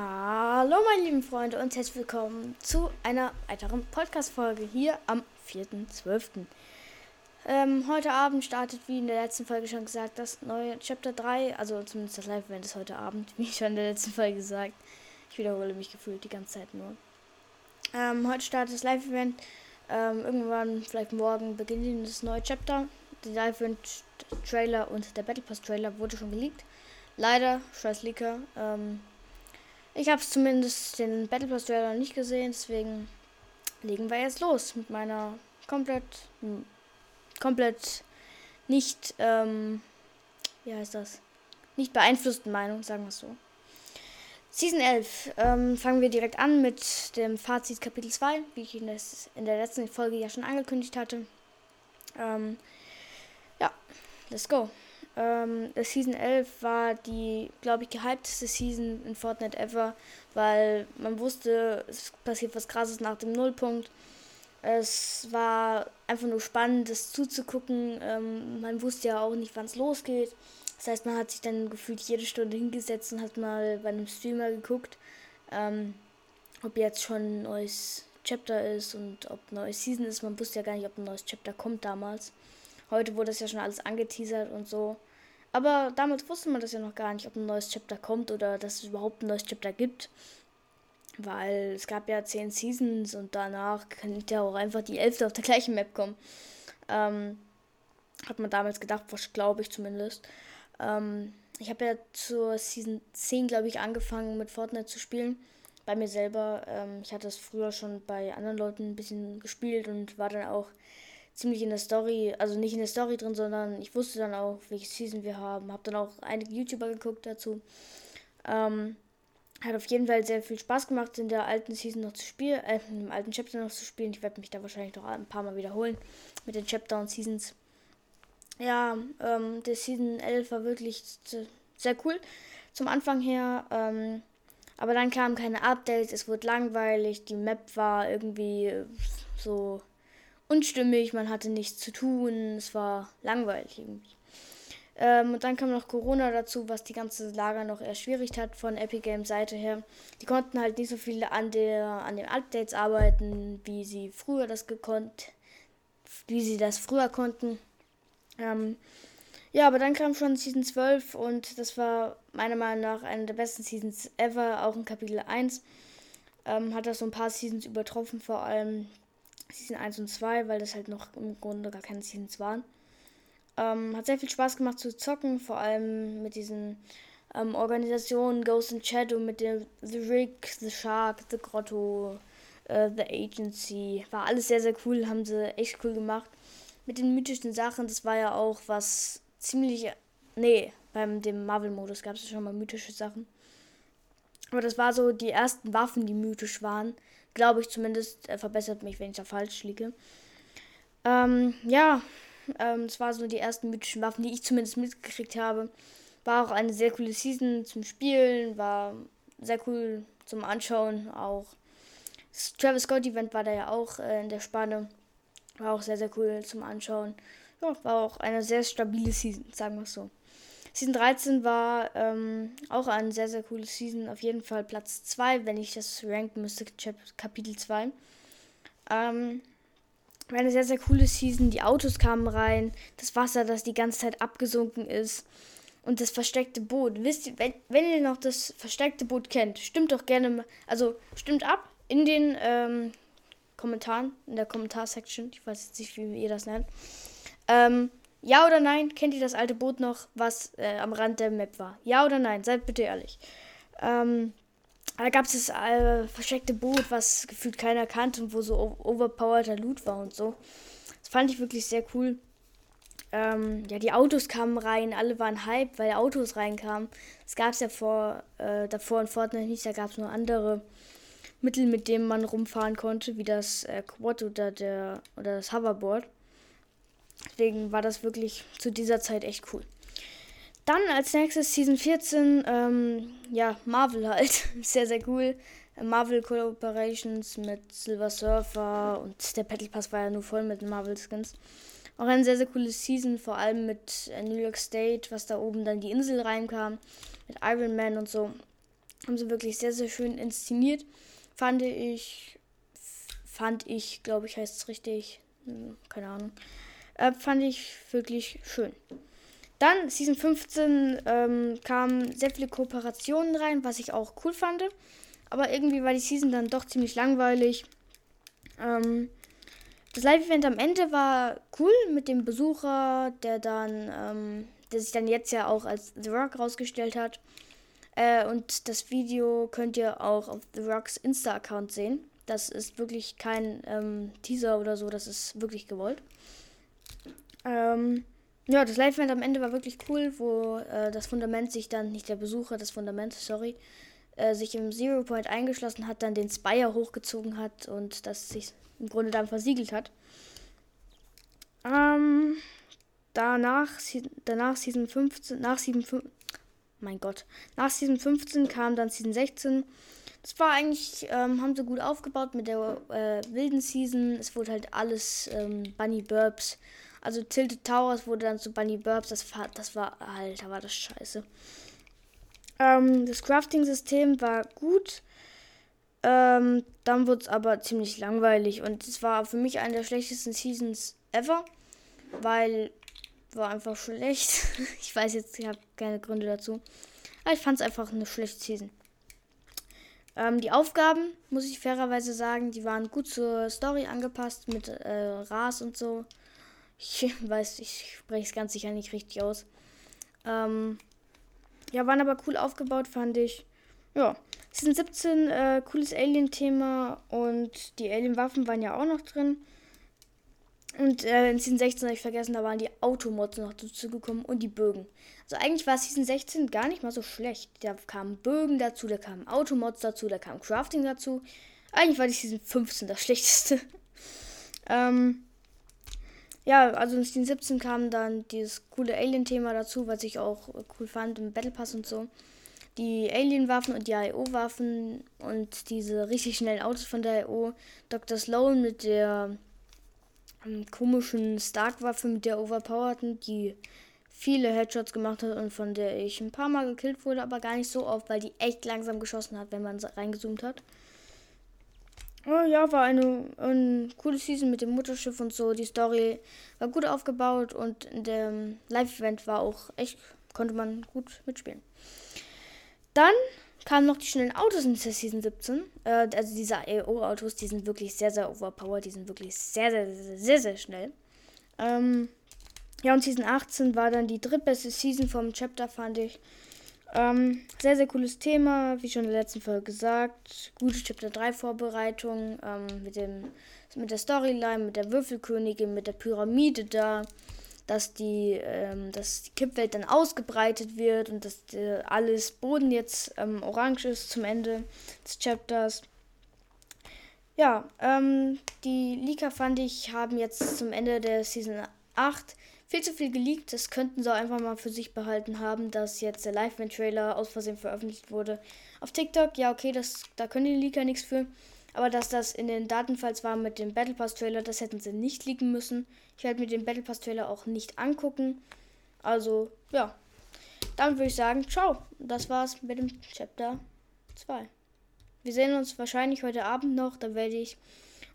Hallo meine lieben Freunde und herzlich willkommen zu einer weiteren Podcast-Folge hier am 4.12. Ähm, heute Abend startet, wie in der letzten Folge schon gesagt, das neue Chapter 3, also zumindest das Live-Event ist heute Abend, wie schon in der letzten Folge gesagt. Ich wiederhole mich gefühlt die ganze Zeit nur. Ähm, heute startet das Live-Event. Ähm, irgendwann, vielleicht morgen, beginnt das neue Chapter. Der Live-Event-Trailer und der Battle Pass-Trailer wurde schon geleakt. Leider, scheiß Leaker. Ähm, ich habe zumindest den Battle Pass Trailer nicht gesehen, deswegen legen wir jetzt los mit meiner komplett, komplett nicht, ähm, wie heißt das? Nicht beeinflussten Meinung, sagen wir es so. Season 11. Ähm, fangen wir direkt an mit dem Fazit Kapitel 2, wie ich in, das, in der letzten Folge ja schon angekündigt hatte. Ähm, ja, let's go. Ähm, Season 11 war die, glaube ich, gehypteste Season in Fortnite ever, weil man wusste, es passiert was krasses nach dem Nullpunkt. Es war einfach nur spannend, das zuzugucken. Ähm, man wusste ja auch nicht, wann es losgeht. Das heißt, man hat sich dann gefühlt jede Stunde hingesetzt und hat mal bei einem Streamer geguckt, ähm, ob jetzt schon ein neues Chapter ist und ob ein neues Season ist. Man wusste ja gar nicht, ob ein neues Chapter kommt damals. Heute wurde das ja schon alles angeteasert und so. Aber damals wusste man das ja noch gar nicht, ob ein neues Chapter kommt oder dass es überhaupt ein neues Chapter gibt. Weil es gab ja zehn Seasons und danach kann ja auch einfach die elfte auf der gleichen Map kommen. Ähm, hat man damals gedacht, was glaube ich zumindest. Ähm, ich habe ja zur Season 10, glaube ich, angefangen mit Fortnite zu spielen. Bei mir selber. Ähm, ich hatte es früher schon bei anderen Leuten ein bisschen gespielt und war dann auch ziemlich in der Story, also nicht in der Story drin, sondern ich wusste dann auch, welche Season wir haben. Habe dann auch einige YouTuber geguckt dazu. Ähm, hat auf jeden Fall sehr viel Spaß gemacht, in der alten Season noch zu spielen, äh, im alten Chapter noch zu spielen. Ich werde mich da wahrscheinlich noch ein paar Mal wiederholen mit den Chapter und Seasons. Ja, ähm, der Season 11 war wirklich sehr cool zum Anfang her. Ähm, aber dann kamen keine Updates, es wurde langweilig, die Map war irgendwie so unstimmig, man hatte nichts zu tun, es war langweilig irgendwie. Ähm, und dann kam noch Corona dazu, was die ganze Lager noch eher schwierig hat von Epic Games Seite her. Die konnten halt nicht so viel an der an den Updates arbeiten, wie sie früher das gekonnt, wie sie das früher konnten. Ähm, ja, aber dann kam schon Season 12 und das war meiner Meinung nach eine der besten Seasons ever, auch in Kapitel 1. Ähm, hat das so ein paar Seasons übertroffen, vor allem Season 1 und 2, weil das halt noch im Grunde gar keine Seasons waren. Ähm, hat sehr viel Spaß gemacht zu zocken, vor allem mit diesen ähm, Organisationen Ghost and Shadow, mit dem The Rig, The Shark, The Grotto, äh, The Agency. War alles sehr, sehr cool, haben sie echt cool gemacht. Mit den mythischen Sachen, das war ja auch was ziemlich. Nee, beim dem Marvel-Modus gab es schon mal mythische Sachen. Aber das war so die ersten Waffen, die mythisch waren. Glaube ich zumindest. Er verbessert mich, wenn ich da falsch liege. Ähm, ja, ähm, das war so die ersten mythischen Waffen, die ich zumindest mitgekriegt habe. War auch eine sehr coole Season zum Spielen, war sehr cool zum Anschauen auch. Das Travis Scott Event war da ja auch äh, in der Spanne. War auch sehr, sehr cool zum Anschauen. Ja, war auch eine sehr stabile Season, sagen wir es so. Season 13 war ähm, auch eine sehr, sehr coole Season. Auf jeden Fall Platz 2, wenn ich das ranken müsste, Kapitel 2. Ähm, war eine sehr, sehr coole Season. Die Autos kamen rein. Das Wasser, das die ganze Zeit abgesunken ist. Und das versteckte Boot. Wisst ihr, wenn, wenn ihr noch das versteckte Boot kennt, stimmt doch gerne. Also stimmt ab in den ähm, Kommentaren, in der Kommentarsection. Ich weiß jetzt nicht, wie ihr das nennt. Ähm, ja oder nein? Kennt ihr das alte Boot noch, was äh, am Rand der Map war? Ja oder nein? Seid bitte ehrlich. Ähm, da gab es das äh, versteckte Boot, was gefühlt keiner kannte und wo so overpowerter Loot war und so. Das fand ich wirklich sehr cool. Ähm, ja, die Autos kamen rein, alle waren hype, weil Autos reinkamen. Das gab es ja vor, äh, davor in Fortnite nicht, da gab es nur andere Mittel, mit denen man rumfahren konnte, wie das äh, Quad oder, der, oder das Hoverboard. Deswegen war das wirklich zu dieser Zeit echt cool. Dann als nächstes Season 14, ähm, ja, Marvel halt. sehr, sehr cool. Marvel Collaborations mit Silver Surfer und der Battle Pass war ja nur voll mit Marvel Skins. Auch eine sehr, sehr coole Season, vor allem mit äh, New York State, was da oben dann die Insel reinkam, mit Iron Man und so. Haben sie wirklich sehr, sehr schön inszeniert. Fand ich, fand ich, glaube ich, heißt es richtig. Hm, keine Ahnung. Äh, fand ich wirklich schön. Dann, Season 15, ähm, kamen sehr viele Kooperationen rein, was ich auch cool fand. Aber irgendwie war die Season dann doch ziemlich langweilig. Ähm, das Live-Event am Ende war cool mit dem Besucher, der dann, ähm, der sich dann jetzt ja auch als The Rock rausgestellt hat. Äh, und das Video könnt ihr auch auf The Rocks Insta-Account sehen. Das ist wirklich kein ähm, Teaser oder so, das ist wirklich gewollt. Ähm, ja, das Live-Event am Ende war wirklich cool, wo äh, das Fundament sich dann, nicht der Besucher, das Fundament, sorry, äh, sich im Zero Point eingeschlossen hat, dann den Spire hochgezogen hat und das sich im Grunde dann versiegelt hat. Ähm, danach, danach Season 15, nach Season 15, mein Gott, nach Season 15 kam dann Season 16. Das war eigentlich, ähm, haben sie gut aufgebaut mit der äh, wilden Season. Es wurde halt alles ähm, Bunny Burbs. Also Tilted Towers wurde dann zu Bunny Burbs. Das war, das war, Alter, war das scheiße. Ähm, das Crafting-System war gut. Ähm, dann wurde es aber ziemlich langweilig und es war für mich eine der schlechtesten Seasons ever, weil war einfach schlecht. ich weiß jetzt, ich habe keine Gründe dazu. Aber ich fand es einfach eine schlechte Season. Ähm, die Aufgaben, muss ich fairerweise sagen, die waren gut zur Story angepasst mit äh, Ras und so. Ich weiß, ich spreche es ganz sicher nicht richtig aus. Ähm, ja, waren aber cool aufgebaut, fand ich. Ja, Season 17, äh, cooles Alien-Thema und die Alien-Waffen waren ja auch noch drin. Und äh, in Season 16 habe ich vergessen, da waren die Automods noch dazu gekommen und die Bögen. Also eigentlich war Season 16 gar nicht mal so schlecht. Da kamen Bögen dazu, da kamen Automods dazu, da kam Crafting dazu. Eigentlich war die Season 15 das schlechteste. ähm, ja, also in Season 17 kam dann dieses coole Alien-Thema dazu, was ich auch cool fand im Battle Pass und so. Die Alien-Waffen und die IO-Waffen und diese richtig schnellen Autos von der IO. Dr. Sloan mit der komischen Stark-Waffe, mit der overpowerten, die viele Headshots gemacht hat und von der ich ein paar Mal gekillt wurde, aber gar nicht so oft, weil die echt langsam geschossen hat, wenn man reingezoomt hat. Oh, ja, war eine, eine coole Season mit dem Mutterschiff und so. Die Story war gut aufgebaut und in dem Live-Event war auch echt, konnte man gut mitspielen. Dann kamen noch die schnellen Autos in Season 17. Äh, also diese AO-Autos, die sind wirklich sehr, sehr overpowered. Die sind wirklich sehr, sehr, sehr, sehr, sehr schnell. Ähm, ja, und Season 18 war dann die drittbeste Season vom Chapter, fand ich. Ähm, sehr, sehr cooles Thema, wie schon in der letzten Folge gesagt. Gute Chapter 3 Vorbereitung ähm, mit, dem, mit der Storyline, mit der Würfelkönigin, mit der Pyramide da, dass die, ähm, dass die Kippwelt dann ausgebreitet wird und dass äh, alles Boden jetzt ähm, orange ist zum Ende des Chapters. Ja, ähm, die Leaker fand ich haben jetzt zum Ende der Season 8 viel zu viel geleakt. Das könnten sie auch einfach mal für sich behalten haben, dass jetzt der Live-Man-Trailer aus Versehen veröffentlicht wurde. Auf TikTok, ja, okay, das, da können die Leaker nichts für. Aber dass das in den Datenfiles war mit dem Battle Pass Trailer, das hätten sie nicht leaken müssen. Ich werde mir den Battle Pass Trailer auch nicht angucken. Also, ja. Dann würde ich sagen, ciao. Das war's mit dem Chapter 2. Wir sehen uns wahrscheinlich heute Abend noch. Da werde ich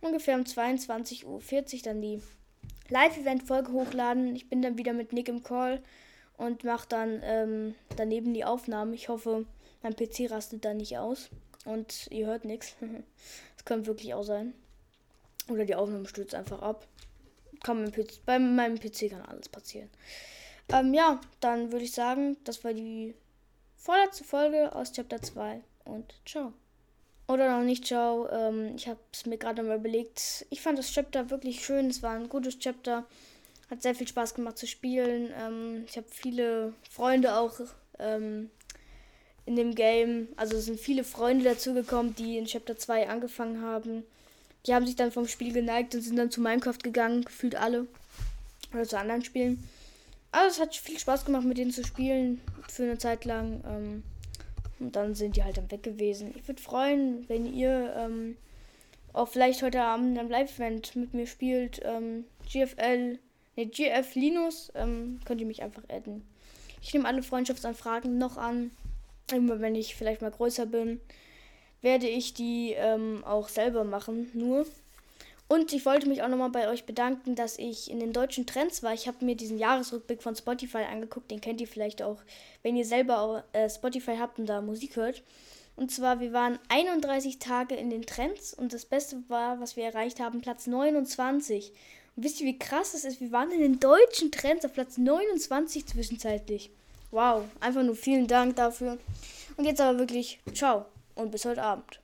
ungefähr um 22.40 Uhr dann die Live-Event-Folge hochladen. Ich bin dann wieder mit Nick im Call und mache dann ähm, daneben die Aufnahmen. Ich hoffe, mein PC rastet da nicht aus und ihr hört nichts. Das könnte wirklich auch sein. Oder die Aufnahme stürzt einfach ab. Kann mein PC, bei meinem PC kann alles passieren. Ähm, ja, dann würde ich sagen, das war die vorletzte Folge aus Chapter 2 und ciao. Oder noch nicht, ciao. Ähm, ich habe es mir gerade mal überlegt. Ich fand das Chapter wirklich schön. Es war ein gutes Chapter. Hat sehr viel Spaß gemacht zu spielen. Ähm, ich habe viele Freunde auch ähm, in dem Game. Also es sind viele Freunde dazugekommen, die in Chapter 2 angefangen haben. Die haben sich dann vom Spiel geneigt und sind dann zu Minecraft gegangen, gefühlt alle. Oder zu anderen Spielen. Also es hat viel Spaß gemacht, mit denen zu spielen für eine Zeit lang. Ähm, und dann sind die halt dann weg gewesen. Ich würde freuen, wenn ihr ähm, auch vielleicht heute Abend am Live-Event mit mir spielt. Ähm, GFL, ne, GF Linus, ähm, könnt ihr mich einfach adden. Ich nehme alle Freundschaftsanfragen noch an. Immer wenn ich vielleicht mal größer bin, werde ich die ähm, auch selber machen, nur. Und ich wollte mich auch nochmal bei euch bedanken, dass ich in den deutschen Trends war. Ich habe mir diesen Jahresrückblick von Spotify angeguckt. Den kennt ihr vielleicht auch, wenn ihr selber auch, äh, Spotify habt und da Musik hört. Und zwar, wir waren 31 Tage in den Trends und das Beste war, was wir erreicht haben, Platz 29. Und wisst ihr, wie krass das ist? Wir waren in den deutschen Trends auf Platz 29 zwischenzeitlich. Wow, einfach nur vielen Dank dafür. Und jetzt aber wirklich, ciao und bis heute Abend.